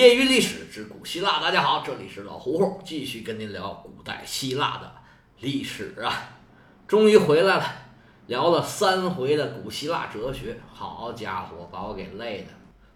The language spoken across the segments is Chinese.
业余历史之古希腊，大家好，这里是老胡胡，继续跟您聊古代希腊的历史啊。终于回来了，聊了三回的古希腊哲学，好家伙，把我给累的。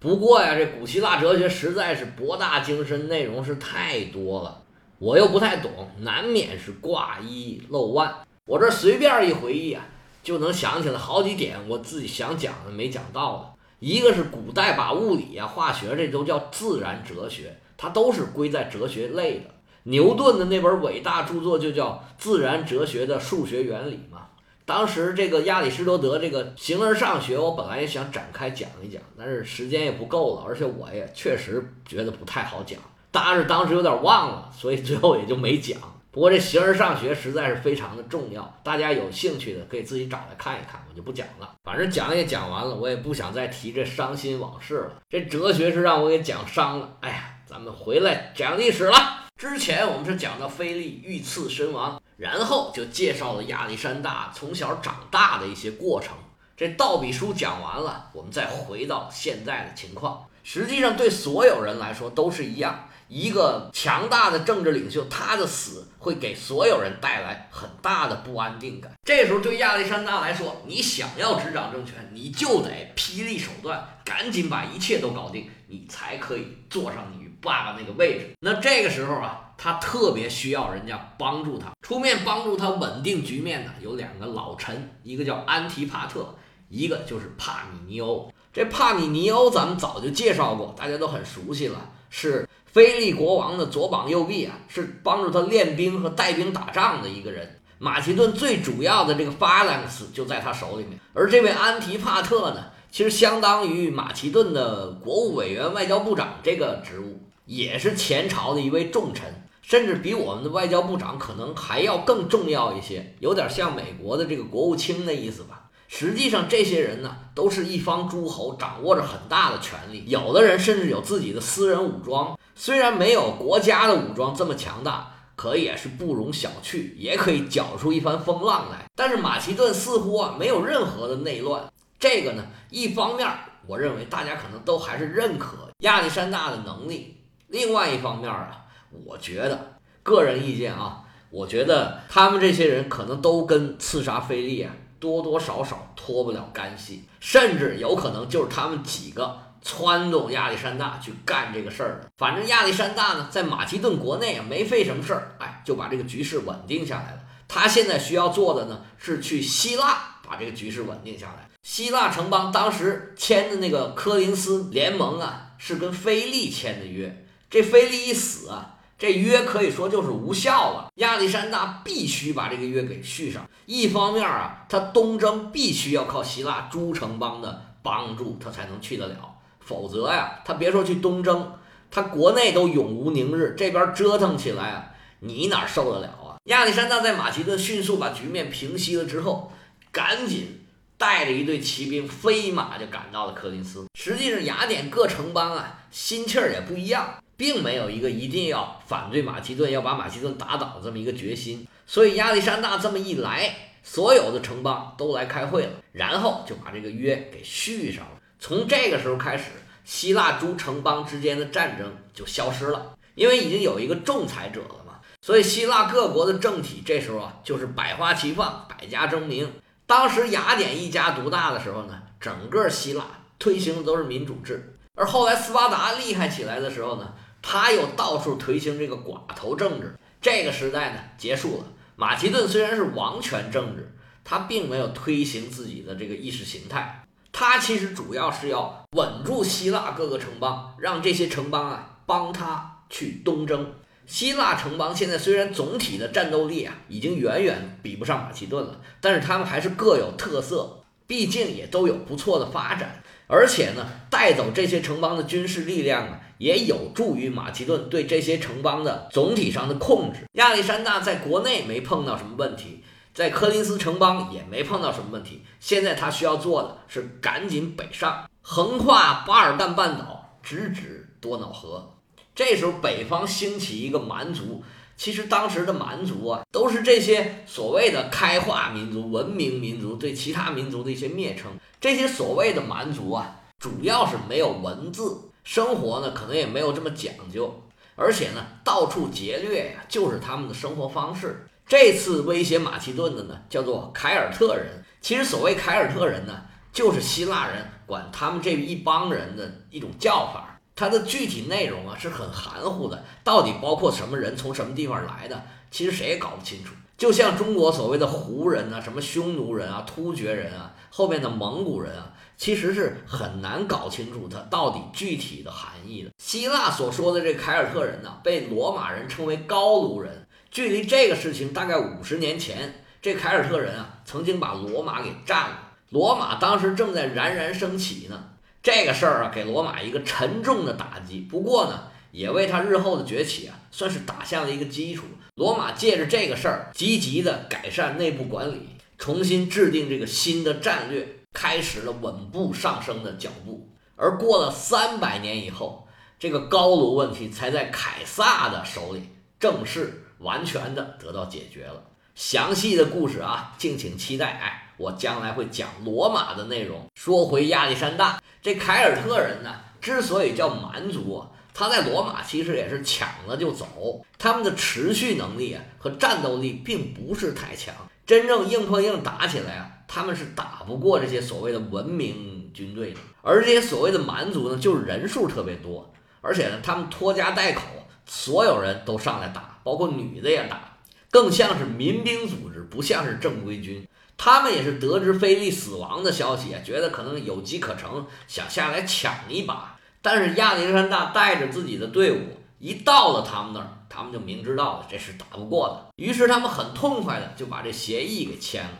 不过呀，这古希腊哲学实在是博大精深，内容是太多了，我又不太懂，难免是挂一漏万。我这随便一回忆啊，就能想起来好几点我自己想讲的没讲到的。一个是古代把物理啊、化学这都叫自然哲学，它都是归在哲学类的。牛顿的那本伟大著作就叫《自然哲学的数学原理》嘛。当时这个亚里士多德这个形而上学，我本来也想展开讲一讲，但是时间也不够了，而且我也确实觉得不太好讲，但是当时有点忘了，所以最后也就没讲。不过这形而上学实在是非常的重要，大家有兴趣的可以自己找来看一看，我就不讲了。反正讲也讲完了，我也不想再提这伤心往事了。这哲学是让我给讲伤了。哎呀，咱们回来讲历史了。之前我们是讲到菲利遇刺身亡，然后就介绍了亚历山大从小长大的一些过程。这道笔书讲完了，我们再回到现在的情况。实际上对所有人来说都是一样。一个强大的政治领袖，他的死会给所有人带来很大的不安定感。这时候对亚历山大来说，你想要执掌政权，你就得霹雳手段，赶紧把一切都搞定，你才可以坐上你爸爸那个位置。那这个时候啊，他特别需要人家帮助他，出面帮助他稳定局面的有两个老臣，一个叫安提帕特，一个就是帕米尼欧。这帕米尼欧咱们早就介绍过，大家都很熟悉了，是。菲利国王的左膀右臂啊，是帮助他练兵和带兵打仗的一个人。马其顿最主要的这个法兰斯就在他手里面。而这位安提帕特呢，其实相当于马其顿的国务委员、外交部长这个职务，也是前朝的一位重臣，甚至比我们的外交部长可能还要更重要一些，有点像美国的这个国务卿的意思吧。实际上，这些人呢，都是一方诸侯，掌握着很大的权力，有的人甚至有自己的私人武装。虽然没有国家的武装这么强大，可也是不容小觑，也可以搅出一番风浪来。但是马其顿似乎啊没有任何的内乱，这个呢，一方面我认为大家可能都还是认可亚历山大的能力，另外一方面啊，我觉得个人意见啊，我觉得他们这些人可能都跟刺杀菲利啊多多少少脱不了干系，甚至有可能就是他们几个。撺动亚历山大去干这个事儿的，反正亚历山大呢，在马其顿国内啊没费什么事儿，哎，就把这个局势稳定下来了。他现在需要做的呢，是去希腊把这个局势稳定下来。希腊城邦当时签的那个科林斯联盟啊，是跟菲利签的约。这菲利一死啊，这约可以说就是无效了。亚历山大必须把这个约给续上。一方面啊，他东征必须要靠希腊诸城邦的帮助，他才能去得了。否则呀，他别说去东征，他国内都永无宁日。这边折腾起来啊，你哪受得了啊？亚历山大在马其顿迅速把局面平息了之后，赶紧带着一队骑兵飞马就赶到了科林斯。实际上，雅典各城邦啊，心气儿也不一样，并没有一个一定要反对马其顿、要把马其顿打倒这么一个决心。所以亚历山大这么一来，所有的城邦都来开会了，然后就把这个约给续上了。从这个时候开始，希腊诸城邦之间的战争就消失了，因为已经有一个仲裁者了嘛。所以希腊各国的政体这时候啊，就是百花齐放，百家争鸣。当时雅典一家独大的时候呢，整个希腊推行的都是民主制；而后来斯巴达厉害起来的时候呢，他又到处推行这个寡头政治。这个时代呢结束了。马其顿虽然是王权政治，他并没有推行自己的这个意识形态。他其实主要是要稳住希腊各个城邦，让这些城邦啊帮他去东征。希腊城邦现在虽然总体的战斗力啊已经远远比不上马其顿了，但是他们还是各有特色，毕竟也都有不错的发展。而且呢，带走这些城邦的军事力量啊，也有助于马其顿对这些城邦的总体上的控制。亚历山大在国内没碰到什么问题。在科林斯城邦也没碰到什么问题，现在他需要做的是赶紧北上，横跨巴尔干半岛，直指多瑙河。这时候北方兴起一个蛮族，其实当时的蛮族啊，都是这些所谓的开化民族、文明民族对其他民族的一些蔑称。这些所谓的蛮族啊，主要是没有文字。生活呢可能也没有这么讲究，而且呢到处劫掠呀，就是他们的生活方式。这次威胁马其顿的呢叫做凯尔特人，其实所谓凯尔特人呢，就是希腊人管他们这一帮人的一种叫法。它的具体内容啊是很含糊的，到底包括什么人，从什么地方来的，其实谁也搞不清楚。就像中国所谓的胡人啊，什么匈奴人啊、突厥人啊，后面的蒙古人啊。其实是很难搞清楚它到底具体的含义的。希腊所说的这凯尔特人呢，被罗马人称为高卢人。距离这个事情大概五十年前，这凯尔特人啊，曾经把罗马给占了。罗马当时正在冉冉升起呢。这个事儿啊，给罗马一个沉重的打击。不过呢，也为他日后的崛起啊，算是打下了一个基础。罗马借着这个事儿，积极的改善内部管理，重新制定这个新的战略。开始了稳步上升的脚步，而过了三百年以后，这个高卢问题才在凯撒的手里正式完全的得到解决了。详细的故事啊，敬请期待。哎，我将来会讲罗马的内容。说回亚历山大，这凯尔特人呢，之所以叫蛮族，他在罗马其实也是抢了就走，他们的持续能力啊和战斗力并不是太强，真正硬碰硬打起来啊。他们是打不过这些所谓的文明军队的，而这些所谓的蛮族呢，就是人数特别多，而且呢，他们拖家带口，所有人都上来打，包括女的也打，更像是民兵组织，不像是正规军。他们也是得知菲利死亡的消息啊，觉得可能有机可乘，想下来抢一把。但是亚历山大带着自己的队伍一到了他们那儿，他们就明知道了这是打不过的，于是他们很痛快的就把这协议给签了。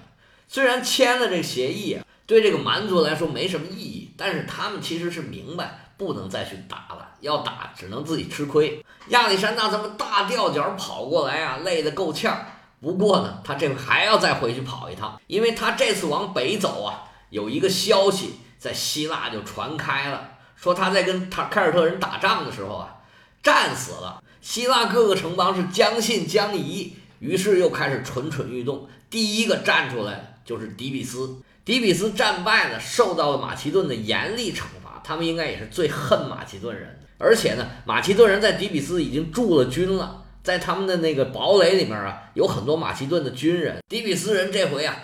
虽然签了这协议啊，对这个蛮族来说没什么意义，但是他们其实是明白不能再去打了，要打只能自己吃亏。亚历山大这么大吊脚跑过来啊，累得够呛。不过呢，他这回还要再回去跑一趟，因为他这次往北走啊，有一个消息在希腊就传开了，说他在跟他凯尔特人打仗的时候啊，战死了。希腊各个城邦是将信将疑，于是又开始蠢蠢欲动。第一个站出来。就是底比斯，底比斯战败了，受到了马其顿的严厉惩罚。他们应该也是最恨马其顿人。而且呢，马其顿人在底比斯已经驻了军了，在他们的那个堡垒里面啊，有很多马其顿的军人。底比斯人这回啊，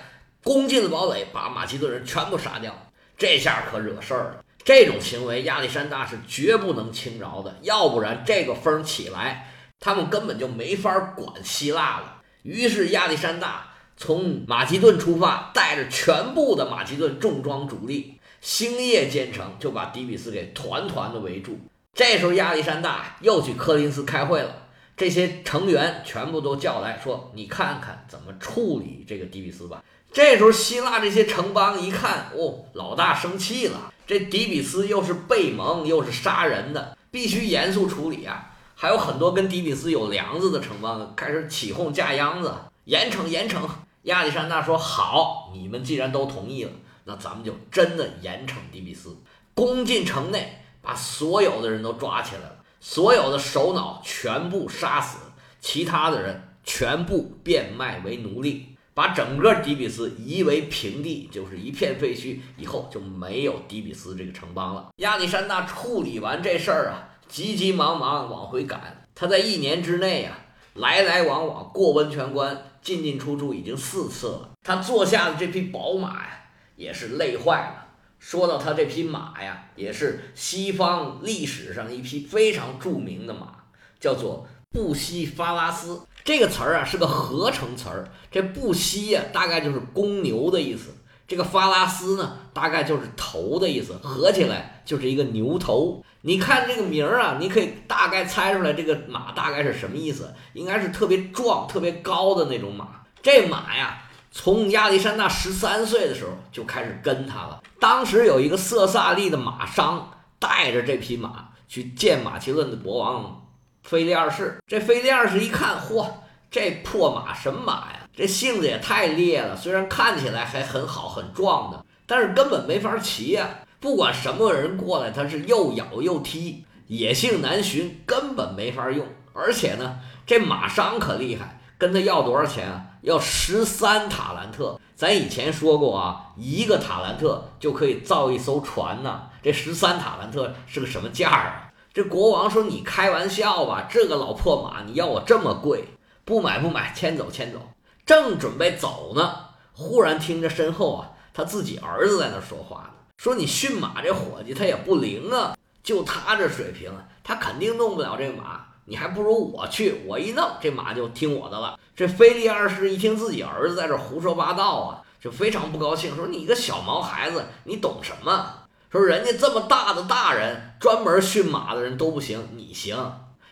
攻进了堡垒，把马其顿人全部杀掉。这下可惹事儿了。这种行为，亚历山大是绝不能轻饶的，要不然这个风儿起来，他们根本就没法管希腊了。于是亚历山大。从马其顿出发，带着全部的马其顿重装主力，星夜兼程，就把底比斯给团团的围住。这时候亚历山大又去科林斯开会了，这些成员全部都叫来说：“你看看怎么处理这个底比斯吧。”这时候希腊这些城邦一看，哦，老大生气了，这底比斯又是背盟又是杀人的，必须严肃处理啊！还有很多跟底比斯有梁子的城邦开始起哄架秧子。严惩严惩！亚历山大说：“好，你们既然都同意了，那咱们就真的严惩底比斯，攻进城内，把所有的人都抓起来了，所有的首脑全部杀死，其他的人全部变卖为奴隶，把整个底比斯夷为平地，就是一片废墟，以后就没有底比斯这个城邦了。”亚历山大处理完这事儿啊，急急忙忙往回赶，他在一年之内啊，来来往往过温泉关。进进出出已经四次了，他坐下的这匹宝马呀，也是累坏了。说到他这匹马呀，也是西方历史上一匹非常著名的马，叫做布西法拉斯。这个词儿啊是个合成词儿，这布西呀大概就是公牛的意思，这个法拉斯呢大概就是头的意思，合起来就是一个牛头。你看这个名儿啊，你可以大概猜出来这个马大概是什么意思，应该是特别壮、特别高的那种马。这马呀，从亚历山大十三岁的时候就开始跟他了。当时有一个色萨利的马商带着这匹马去见马其顿的国王腓力二世。这腓力二世一看，嚯，这破马什么马呀？这性子也太烈了。虽然看起来还很好、很壮的，但是根本没法骑呀。不管什么人过来，他是又咬又踢，野性难寻，根本没法用。而且呢，这马商可厉害，跟他要多少钱啊？要十三塔兰特。咱以前说过啊，一个塔兰特就可以造一艘船呢。这十三塔兰特是个什么价啊？这国王说：“你开玩笑吧？这个老破马你要我这么贵？不买不买，牵走牵走。”正准备走呢，忽然听着身后啊，他自己儿子在那说话呢，说：“你驯马这伙计他也不灵啊，就他这水平，他肯定弄不了这马。你还不如我去，我一弄这马就听我的了。”这菲利二世一听自己儿子在这胡说八道啊，就非常不高兴，说：“你一个小毛孩子，你懂什么？”说人家这么大的大人，专门驯马的人都不行，你行。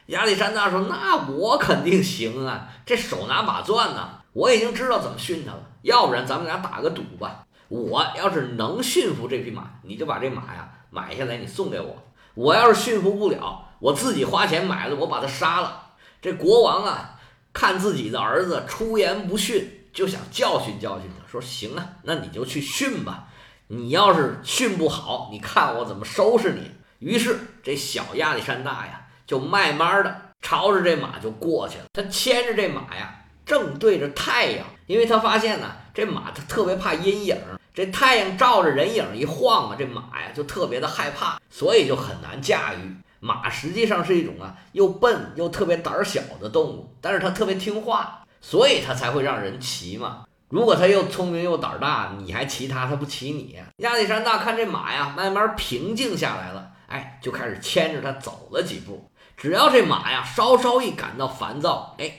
亚历山大说：“那我肯定行啊，这手拿把攥呢，我已经知道怎么驯它了。要不然咱们俩打个赌吧，我要是能驯服这匹马，你就把这马呀买下来，你送给我；我要是驯服不了，我自己花钱买了，我把它杀了。”这国王啊，看自己的儿子出言不逊，就想教训教训他，说：“行啊，那你就去训吧。”你要是训不好，你看我怎么收拾你！于是这小亚历山大呀，就慢慢的朝着这马就过去了。他牵着这马呀，正对着太阳，因为他发现呢，这马它特别怕阴影，这太阳照着人影一晃啊，这马呀就特别的害怕，所以就很难驾驭。马实际上是一种啊又笨又特别胆小的动物，但是它特别听话，所以它才会让人骑嘛。如果它又聪明又胆大，你还骑它，它不骑你。亚历山大看这马呀，慢慢平静下来了，哎，就开始牵着它走了几步。只要这马呀稍稍一感到烦躁，哎，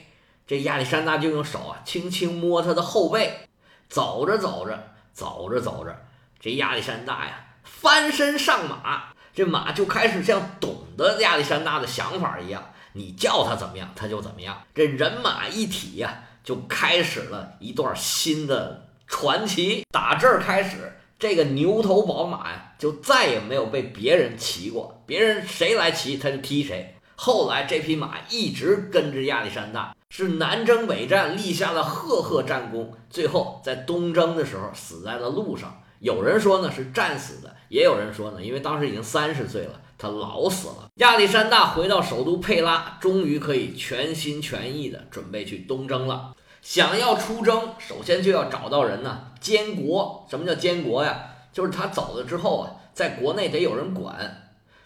这亚历山大就用手啊轻轻摸他的后背。走着走着，走着走着，这亚历山大呀翻身上马，这马就开始像懂得亚历山大的想法一样，你叫他怎么样，他就怎么样。这人马一体呀。就开始了一段新的传奇。打这儿开始，这个牛头宝马呀，就再也没有被别人骑过。别人谁来骑，他就踢谁。后来这匹马一直跟着亚历山大，是南征北战，立下了赫赫战功。最后在东征的时候死在了路上。有人说呢是战死的，也有人说呢，因为当时已经三十岁了，他老死了。亚历山大回到首都佩拉，终于可以全心全意的准备去东征了。想要出征，首先就要找到人呢，监国。什么叫监国呀？就是他走了之后啊，在国内得有人管。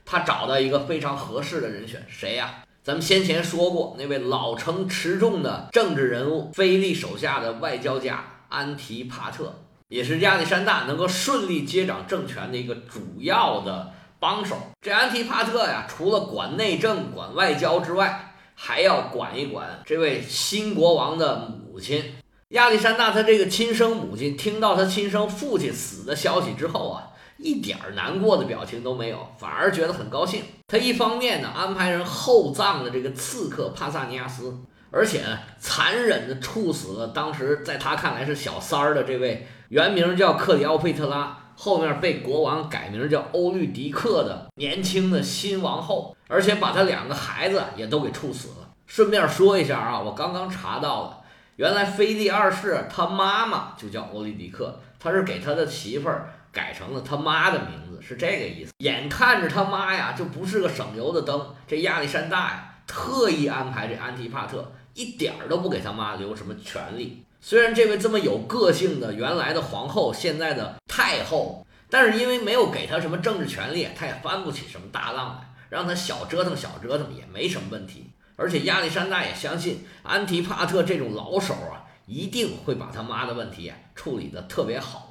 他找到一个非常合适的人选，谁呀？咱们先前说过，那位老成持重的政治人物，菲利手下的外交家安提帕特。也是亚历山大能够顺利接掌政权的一个主要的帮手。这安提帕特呀，除了管内政、管外交之外，还要管一管这位新国王的母亲亚历山大。他这个亲生母亲听到他亲生父亲死的消息之后啊，一点难过的表情都没有，反而觉得很高兴。他一方面呢，安排人厚葬了这个刺客帕萨尼亚斯，而且呢，残忍的处死了当时在他看来是小三儿的这位。原名叫克里奥佩特拉，后面被国王改名叫欧律狄克的年轻的新王后，而且把他两个孩子也都给处死了。顺便说一下啊，我刚刚查到了，原来菲利二世他妈妈就叫欧律狄克，他是给他的媳妇儿改成了他妈的名字，是这个意思。眼看着他妈呀就不是个省油的灯，这亚历山大呀特意安排这安提帕特，一点儿都不给他妈留什么权利。虽然这位这么有个性的原来的皇后，现在的太后，但是因为没有给他什么政治权利，他也翻不起什么大浪来，让他小折腾小折腾也没什么问题。而且亚历山大也相信安提帕特这种老手啊，一定会把他妈的问题处理的特别好。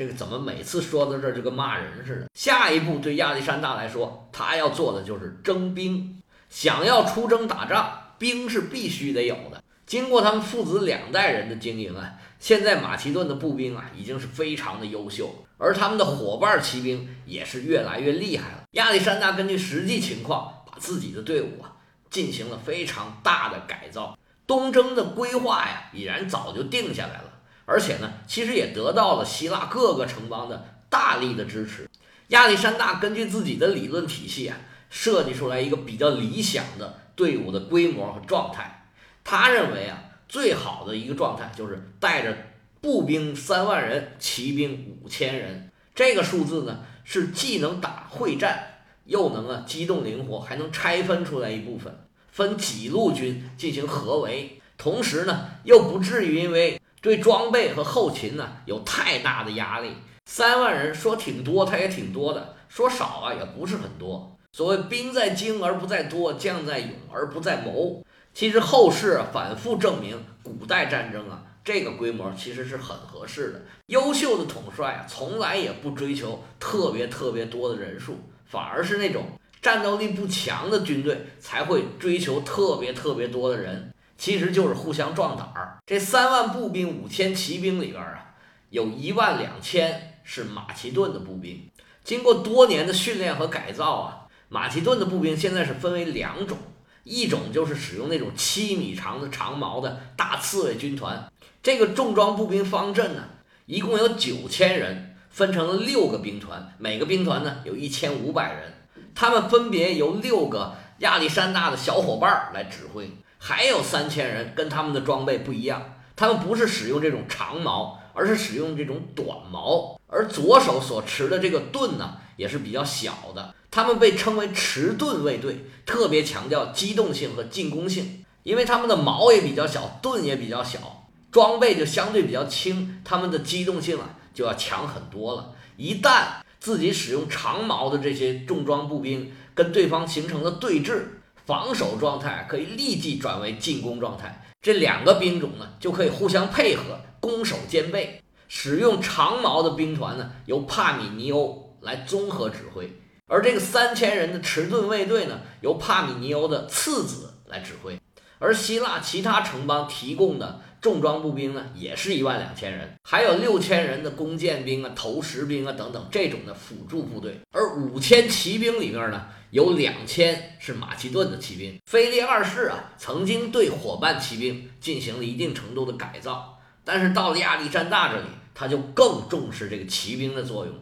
这个怎么每次说到这儿就跟骂人似的？下一步对亚历山大来说，他要做的就是征兵，想要出征打仗，兵是必须得有的。经过他们父子两代人的经营啊，现在马其顿的步兵啊已经是非常的优秀，而他们的伙伴骑兵也是越来越厉害了。亚历山大根据实际情况，把自己的队伍啊进行了非常大的改造，东征的规划呀已然早就定下来了，而且呢，其实也得到了希腊各个城邦的大力的支持。亚历山大根据自己的理论体系啊，设计出来一个比较理想的队伍的规模和状态。他认为啊，最好的一个状态就是带着步兵三万人，骑兵五千人。这个数字呢，是既能打会战，又能啊机动灵活，还能拆分出来一部分，分几路军进行合围。同时呢又不至于因为对装备和后勤呢有太大的压力。三万人说挺多，他也挺多的；说少啊，也不是很多。所谓兵在精而不在多，将在勇而不在谋。其实后世反复证明，古代战争啊，这个规模其实是很合适的。优秀的统帅啊，从来也不追求特别特别多的人数，反而是那种战斗力不强的军队才会追求特别特别多的人。其实就是互相壮胆儿。这三万步兵、五千骑兵里边啊，有一万两千。是马其顿的步兵，经过多年的训练和改造啊，马其顿的步兵现在是分为两种，一种就是使用那种七米长的长矛的大刺猬军团，这个重装步兵方阵呢，一共有九千人，分成了六个兵团，每个兵团呢有一千五百人，他们分别由六个亚历山大的小伙伴来指挥，还有三千人跟他们的装备不一样，他们不是使用这种长矛。而是使用这种短矛，而左手所持的这个盾呢，也是比较小的。他们被称为迟钝卫队，特别强调机动性和进攻性。因为他们的矛也比较小，盾也比较小，装备就相对比较轻，他们的机动性啊就要强很多了。一旦自己使用长矛的这些重装步兵跟对方形成了对峙，防守状态可以立即转为进攻状态。这两个兵种呢，就可以互相配合。攻守兼备，使用长矛的兵团呢，由帕米尼欧来综合指挥；而这个三千人的迟钝卫队呢，由帕米尼欧的次子来指挥。而希腊其他城邦提供的重装步兵呢，也是一万两千人，还有六千人的弓箭兵啊、投石兵啊等等这种的辅助部队。而五千骑兵里面呢，有两千是马其顿的骑兵。腓力二世啊，曾经对伙伴骑兵进行了一定程度的改造。但是到了亚历山大这里，他就更重视这个骑兵的作用了。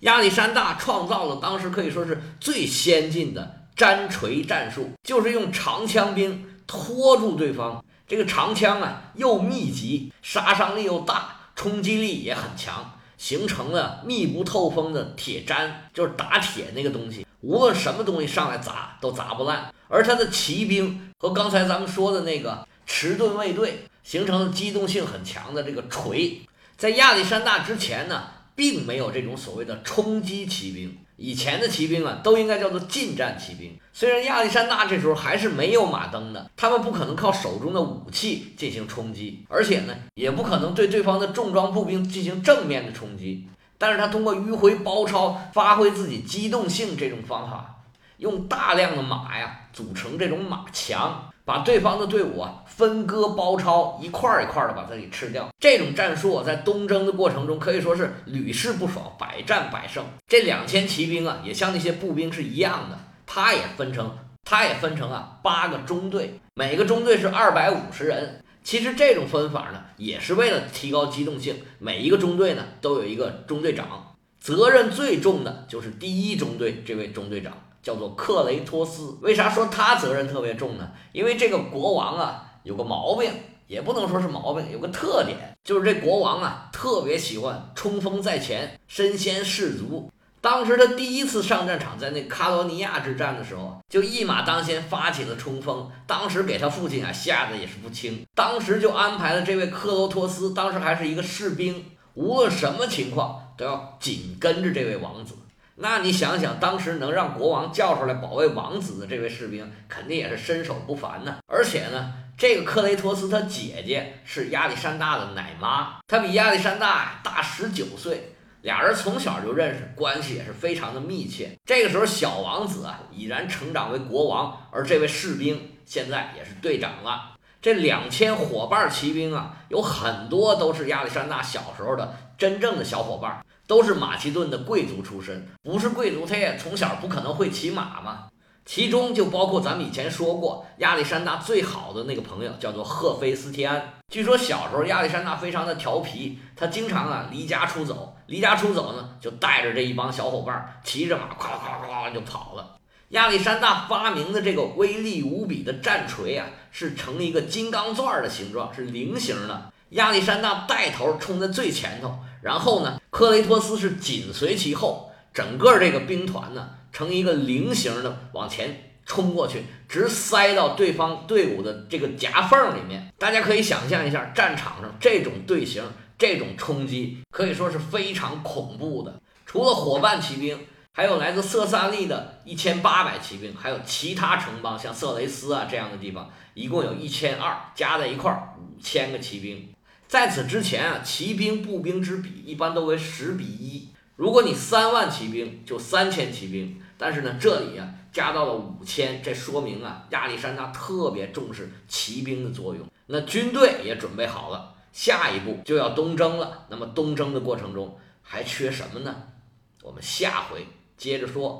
亚历山大创造了当时可以说是最先进的粘锤战术，就是用长枪兵拖住对方。这个长枪啊，又密集，杀伤力又大，冲击力也很强，形成了密不透风的铁毡，就是打铁那个东西，无论什么东西上来砸都砸不烂。而他的骑兵和刚才咱们说的那个迟钝卫队。形成了机动性很强的这个锤，在亚历山大之前呢，并没有这种所谓的冲击骑兵。以前的骑兵啊，都应该叫做近战骑兵。虽然亚历山大这时候还是没有马灯的，他们不可能靠手中的武器进行冲击，而且呢，也不可能对对方的重装步兵进行正面的冲击。但是他通过迂回包抄，发挥自己机动性这种方法，用大量的马呀组成这种马墙。把对方的队伍啊分割包抄，一块一块的把它给吃掉。这种战术啊，在东征的过程中可以说是屡试不爽，百战百胜。这两千骑兵啊，也像那些步兵是一样的，它也分成，它也分成啊八个中队，每个中队是二百五十人。其实这种分法呢，也是为了提高机动性。每一个中队呢，都有一个中队长，责任最重的就是第一中队这位中队长。叫做克雷托斯，为啥说他责任特别重呢？因为这个国王啊有个毛病，也不能说是毛病，有个特点，就是这国王啊特别喜欢冲锋在前，身先士卒。当时他第一次上战场，在那卡罗尼亚之战的时候，就一马当先发起了冲锋。当时给他父亲啊吓得也是不轻，当时就安排了这位克罗托斯，当时还是一个士兵，无论什么情况都要紧跟着这位王子。那你想想，当时能让国王叫出来保卫王子的这位士兵，肯定也是身手不凡呢。而且呢，这个克雷托斯他姐姐是亚历山大的奶妈，她比亚历山大大十九岁，俩人从小就认识，关系也是非常的密切。这个时候，小王子啊已然成长为国王，而这位士兵现在也是队长了。这两千伙伴骑兵啊，有很多都是亚历山大小时候的真正的小伙伴。都是马其顿的贵族出身，不是贵族他也从小不可能会骑马嘛。其中就包括咱们以前说过，亚历山大最好的那个朋友叫做赫菲斯提安。据说小时候亚历山大非常的调皮，他经常啊离家出走，离家出走呢就带着这一帮小伙伴骑着马，咵咵咵就跑了。亚历山大发明的这个威力无比的战锤啊，是成一个金刚钻的形状，是菱形的。亚历山大带头冲在最前头。然后呢，克雷托斯是紧随其后，整个这个兵团呢呈一个菱形的往前冲过去，直塞到对方队伍的这个夹缝里面。大家可以想象一下，战场上这种队形、这种冲击，可以说是非常恐怖的。除了伙伴骑兵，还有来自色萨利的一千八百骑兵，还有其他城邦，像色雷斯啊这样的地方，一共有一千二，加在一块儿五千个骑兵。在此之前啊，骑兵步兵之比一般都为十比一。如果你三万骑兵，就三千骑兵。但是呢，这里啊加到了五千，这说明啊亚历山大特别重视骑兵的作用。那军队也准备好了，下一步就要东征了。那么东征的过程中还缺什么呢？我们下回接着说。